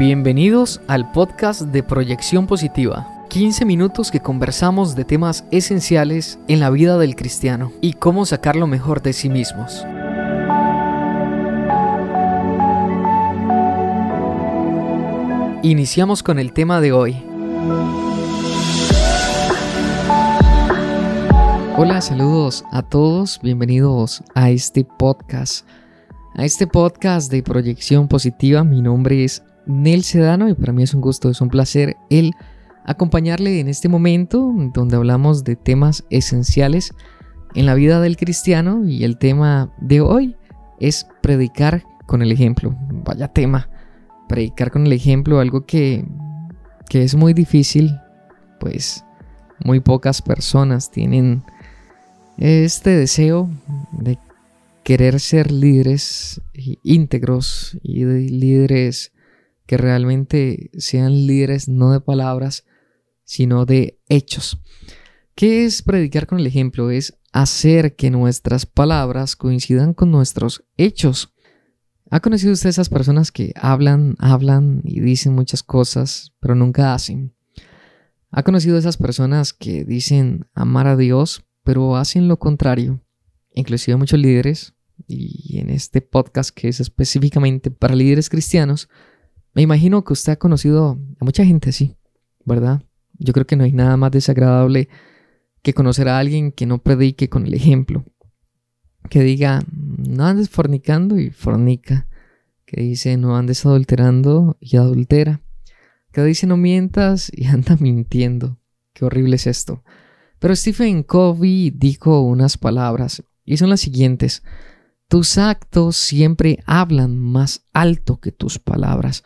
Bienvenidos al podcast de Proyección Positiva. 15 minutos que conversamos de temas esenciales en la vida del cristiano y cómo sacar lo mejor de sí mismos. Iniciamos con el tema de hoy. Hola, saludos a todos, bienvenidos a este podcast. A este podcast de proyección positiva, mi nombre es Nel Sedano y para mí es un gusto, es un placer el acompañarle en este momento donde hablamos de temas esenciales en la vida del cristiano y el tema de hoy es predicar con el ejemplo. Vaya tema predicar con el ejemplo, algo que, que es muy difícil, pues muy pocas personas tienen este deseo de querer ser líderes íntegros y de líderes que realmente sean líderes no de palabras, sino de hechos. ¿Qué es predicar con el ejemplo? Es hacer que nuestras palabras coincidan con nuestros hechos. ¿Ha conocido usted esas personas que hablan, hablan y dicen muchas cosas, pero nunca hacen? ¿Ha conocido esas personas que dicen amar a Dios, pero hacen lo contrario? Inclusive muchos líderes, y en este podcast que es específicamente para líderes cristianos, me imagino que usted ha conocido a mucha gente así, ¿verdad? Yo creo que no hay nada más desagradable que conocer a alguien que no predique con el ejemplo, que diga, no andes fornicando y fornica, que dice, no andes adulterando y adultera, que dice, no mientas y anda mintiendo. Qué horrible es esto. Pero Stephen Covey dijo unas palabras y son las siguientes. Tus actos siempre hablan más alto que tus palabras.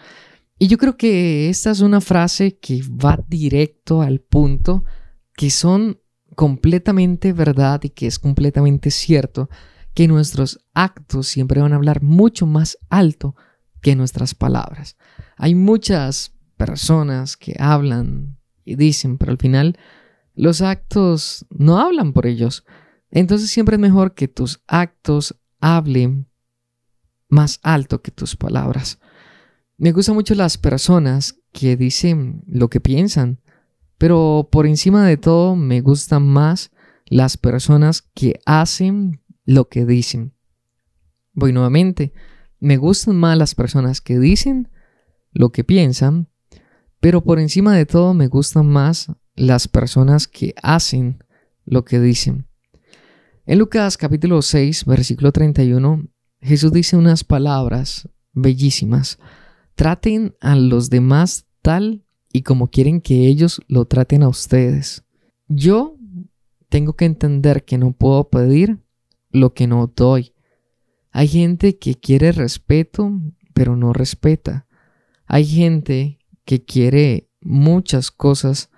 Y yo creo que esta es una frase que va directo al punto, que son completamente verdad y que es completamente cierto que nuestros actos siempre van a hablar mucho más alto que nuestras palabras. Hay muchas personas que hablan y dicen, pero al final los actos no hablan por ellos. Entonces siempre es mejor que tus actos hablen más alto que tus palabras. Me gustan mucho las personas que dicen lo que piensan, pero por encima de todo me gustan más las personas que hacen lo que dicen. Voy nuevamente. Me gustan más las personas que dicen lo que piensan, pero por encima de todo me gustan más las personas que hacen lo que dicen. En Lucas capítulo 6, versículo 31, Jesús dice unas palabras bellísimas. Traten a los demás tal y como quieren que ellos lo traten a ustedes. Yo tengo que entender que no puedo pedir lo que no doy. Hay gente que quiere respeto, pero no respeta. Hay gente que quiere muchas cosas,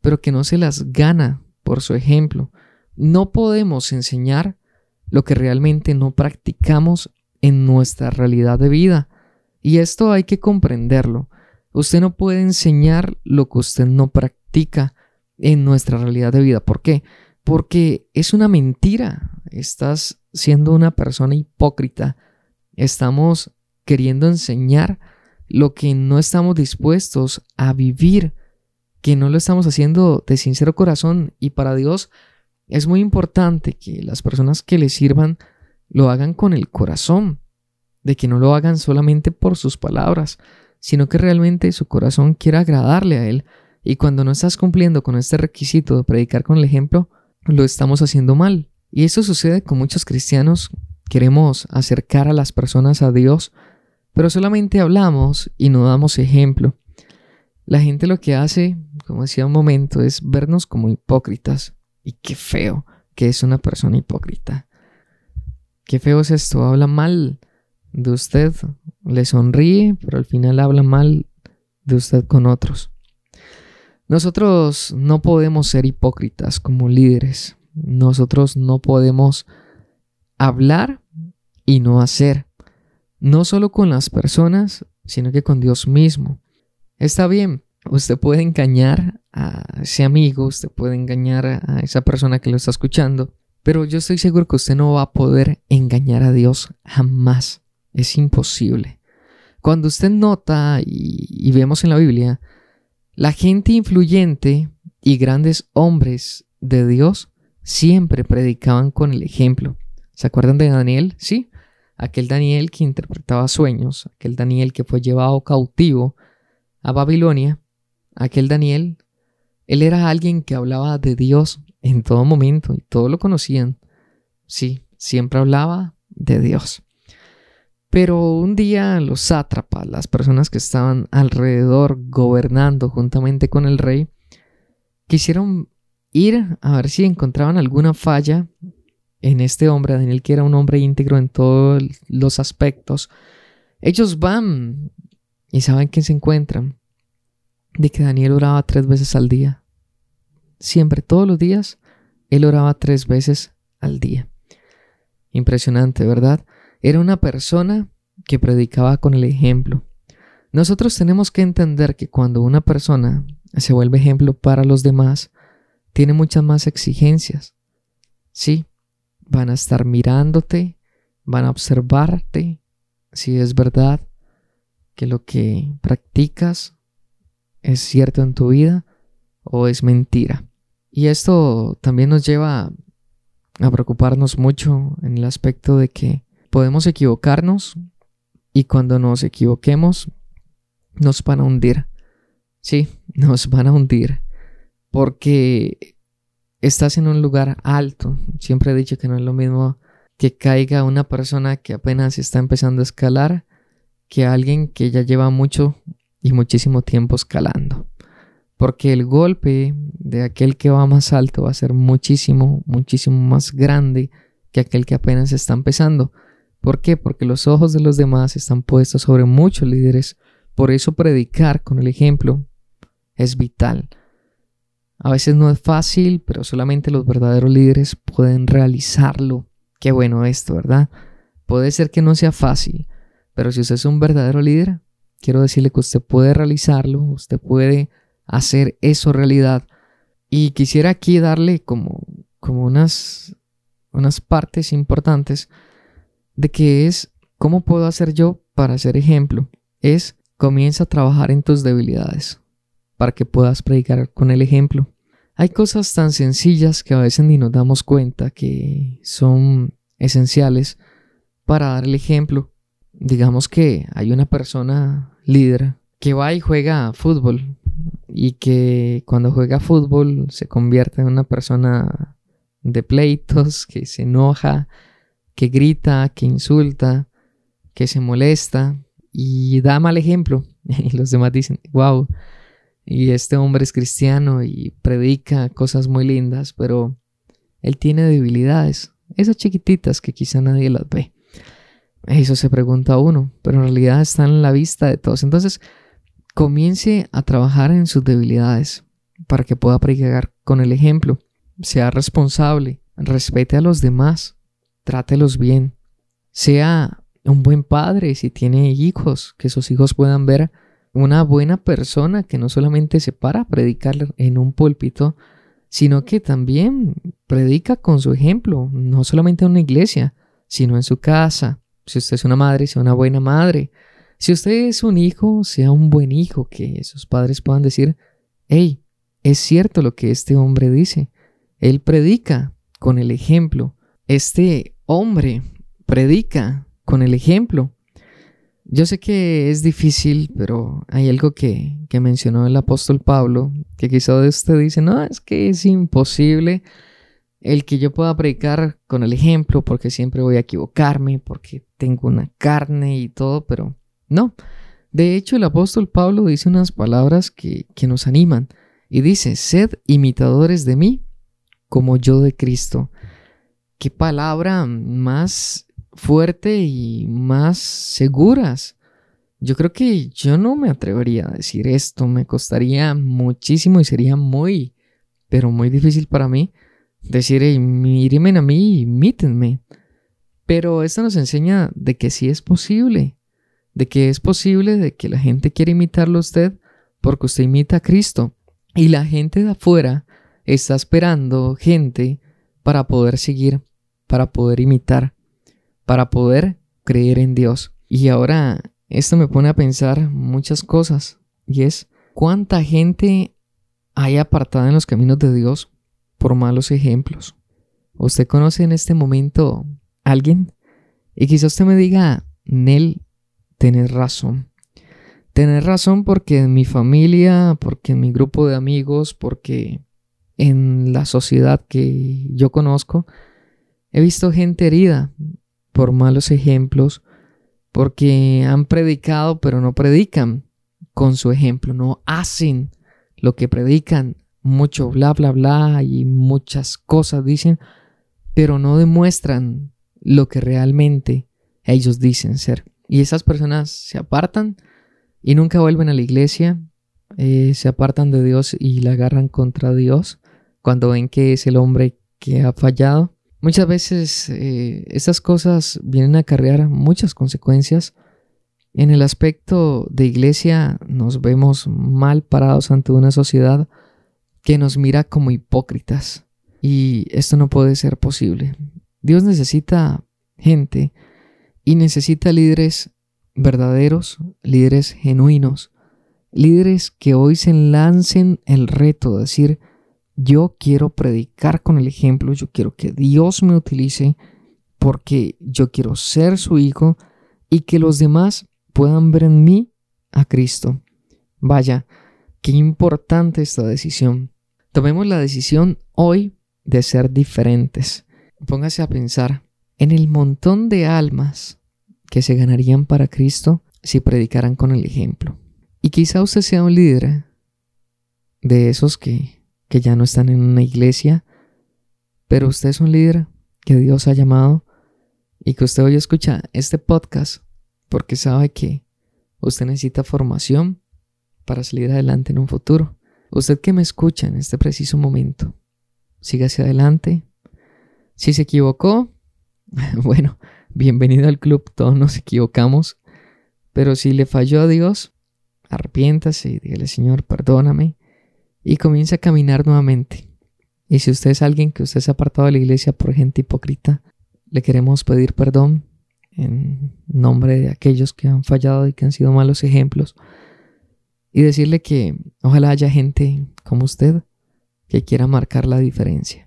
pero que no se las gana por su ejemplo. No podemos enseñar lo que realmente no practicamos en nuestra realidad de vida. Y esto hay que comprenderlo. Usted no puede enseñar lo que usted no practica en nuestra realidad de vida. ¿Por qué? Porque es una mentira. Estás siendo una persona hipócrita. Estamos queriendo enseñar lo que no estamos dispuestos a vivir, que no lo estamos haciendo de sincero corazón. Y para Dios es muy importante que las personas que le sirvan lo hagan con el corazón, de que no lo hagan solamente por sus palabras, sino que realmente su corazón quiera agradarle a Él. Y cuando no estás cumpliendo con este requisito de predicar con el ejemplo, lo estamos haciendo mal. Y eso sucede con muchos cristianos. Queremos acercar a las personas a Dios, pero solamente hablamos y no damos ejemplo. La gente lo que hace, como decía un momento, es vernos como hipócritas. Y qué feo que es una persona hipócrita. Qué feo es esto, habla mal de usted, le sonríe, pero al final habla mal de usted con otros. Nosotros no podemos ser hipócritas como líderes. Nosotros no podemos hablar y no hacer. No solo con las personas, sino que con Dios mismo. Está bien, usted puede engañar a ese amigo, usted puede engañar a esa persona que lo está escuchando, pero yo estoy seguro que usted no va a poder engañar a Dios jamás. Es imposible. Cuando usted nota y, vemos en la Biblia, la gente influyente y grandes hombres de Dios siempre predicaban con el ejemplo. ¿Se acuerdan de Daniel? Sí, aquel Daniel que interpretaba sueños, aquel Daniel que fue llevado cautivo a Babilonia, aquel Daniel, él era alguien que hablaba de Dios en todo momento y todos lo conocían. Sí, siempre hablaba de Dios. Pero un día los sátrapas, las personas que estaban alrededor gobernando juntamente con el rey, quisieron ir a ver si encontraban alguna falla en este hombre, Daniel, que era un hombre íntegro en todos los aspectos. Ellos van y saben que se encuentran de que Daniel oraba tres veces al día. Siempre, todos los días, él oraba tres veces al día. Impresionante, ¿verdad? Era una persona que predicaba con el ejemplo. Nosotros tenemos que entender que cuando una persona se vuelve ejemplo para los demás, tiene muchas más exigencias. Sí, van a estar mirándote, van a observarte si es verdad que lo que practicas es cierto en tu vida o es mentira. Y esto también nos lleva a preocuparnos mucho en el aspecto de que podemos equivocarnos y cuando nos equivoquemos nos van a hundir. Sí, nos van a hundir porque estás en un lugar alto. Siempre he dicho que no es lo mismo que caiga una persona que apenas está empezando a escalar que alguien que ya lleva mucho y muchísimo tiempo escalando. Porque el golpe de aquel que va más alto va a ser muchísimo, muchísimo más grande que aquel que apenas está empezando. ¿Por qué? Porque los ojos de los demás están puestos sobre muchos líderes. Por eso predicar con el ejemplo es vital. A veces no es fácil, pero solamente los verdaderos líderes pueden realizarlo. Qué bueno esto, ¿verdad? Puede ser que no sea fácil, pero si usted es un verdadero líder, quiero decirle que usted puede realizarlo, usted puede hacer eso realidad. Y quisiera aquí darle como, como unas, unas partes importantes de que es cómo puedo hacer yo para ser ejemplo. Es comienza a trabajar en tus debilidades para que puedas predicar con el ejemplo. Hay cosas tan sencillas que a veces ni nos damos cuenta que son esenciales para dar el ejemplo. Digamos que hay una persona líder que va y juega fútbol y que cuando juega fútbol se convierte en una persona de pleitos, que se enoja, que grita, que insulta, que se molesta y da mal ejemplo. Y los demás dicen, wow, y este hombre es cristiano y predica cosas muy lindas, pero él tiene debilidades, esas chiquititas que quizá nadie las ve. Eso se pregunta uno, pero en realidad están en la vista de todos. Entonces, comience a trabajar en sus debilidades para que pueda predicar con el ejemplo. Sea responsable, respete a los demás, trátelos bien. Sea un buen padre si tiene hijos, que sus hijos puedan ver una buena persona que no solamente se para a predicar en un púlpito, sino que también predica con su ejemplo, no solamente en una iglesia, sino en su casa, si usted es una madre, sea una buena madre. Si usted es un hijo, sea un buen hijo, que sus padres puedan decir, hey, es cierto lo que este hombre dice. Él predica con el ejemplo. Este hombre predica con el ejemplo. Yo sé que es difícil, pero hay algo que, que mencionó el apóstol Pablo, que quizá usted dice, no, es que es imposible el que yo pueda predicar con el ejemplo, porque siempre voy a equivocarme, porque tengo una carne y todo, pero no. De hecho, el apóstol Pablo dice unas palabras que, que nos animan y dice, sed imitadores de mí como yo de Cristo. Qué palabra más fuerte y más seguras. Yo creo que yo no me atrevería a decir esto, me costaría muchísimo y sería muy, pero muy difícil para mí decir, hey, mírenme a mí, imítenme. Pero esto nos enseña de que sí es posible, de que es posible de que la gente quiera imitarlo a usted porque usted imita a Cristo. Y la gente de afuera está esperando gente para poder seguir, para poder imitar, para poder creer en Dios. Y ahora esto me pone a pensar muchas cosas y es cuánta gente hay apartada en los caminos de Dios por malos ejemplos. ¿Usted conoce en este momento alguien? Y quizás usted me diga, Nel, tenés razón. Tener razón porque en mi familia, porque en mi grupo de amigos, porque en la sociedad que yo conozco, he visto gente herida por malos ejemplos, porque han predicado pero no predican con su ejemplo, no hacen lo que predican, mucho bla bla bla y muchas cosas dicen, pero no demuestran lo que realmente ellos dicen ser. Y esas personas se apartan y nunca vuelven a la iglesia, eh, se apartan de Dios y la agarran contra Dios cuando ven que es el hombre que ha fallado. Muchas veces eh, estas cosas vienen a acarrear muchas consecuencias. En el aspecto de iglesia nos vemos mal parados ante una sociedad que nos mira como hipócritas. Y esto no puede ser posible. Dios necesita gente y necesita líderes verdaderos, líderes genuinos, líderes que hoy se lancen el reto de decir, yo quiero predicar con el ejemplo, yo quiero que Dios me utilice porque yo quiero ser su hijo y que los demás puedan ver en mí a Cristo. Vaya, qué importante esta decisión. Tomemos la decisión hoy de ser diferentes. Póngase a pensar en el montón de almas que se ganarían para Cristo si predicaran con el ejemplo. Y quizá usted sea un líder de esos que, que ya no están en una iglesia, pero usted es un líder que Dios ha llamado y que usted hoy escucha este podcast porque sabe que usted necesita formación para salir adelante en un futuro. Usted que me escucha en este preciso momento, siga hacia adelante. Si se equivocó, bueno, bienvenido al club, todos nos equivocamos. Pero si le falló a Dios, arrepiéntase y dígale, Señor, perdóname. Y comience a caminar nuevamente. Y si usted es alguien que usted se ha apartado de la iglesia por gente hipócrita, le queremos pedir perdón en nombre de aquellos que han fallado y que han sido malos ejemplos. Y decirle que ojalá haya gente como usted que quiera marcar la diferencia.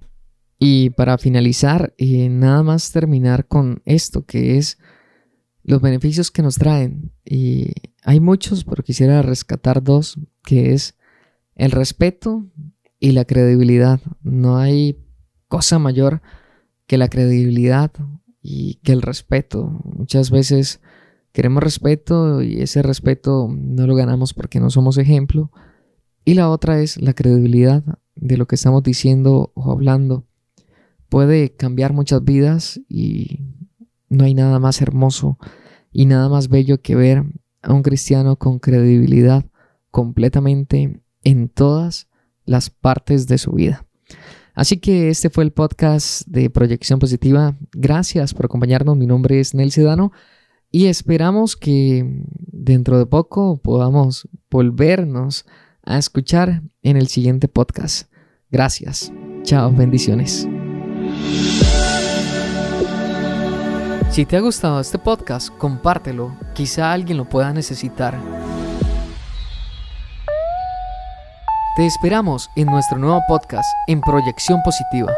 Y para finalizar, y nada más terminar con esto, que es los beneficios que nos traen. Y hay muchos, pero quisiera rescatar dos, que es el respeto y la credibilidad. No hay cosa mayor que la credibilidad y que el respeto. Muchas veces queremos respeto y ese respeto no lo ganamos porque no somos ejemplo. Y la otra es la credibilidad de lo que estamos diciendo o hablando puede cambiar muchas vidas y no hay nada más hermoso y nada más bello que ver a un cristiano con credibilidad completamente en todas las partes de su vida. Así que este fue el podcast de Proyección Positiva. Gracias por acompañarnos. Mi nombre es Nel Sedano y esperamos que dentro de poco podamos volvernos a escuchar en el siguiente podcast. Gracias. Chao, bendiciones. Si te ha gustado este podcast, compártelo, quizá alguien lo pueda necesitar. Te esperamos en nuestro nuevo podcast en Proyección Positiva.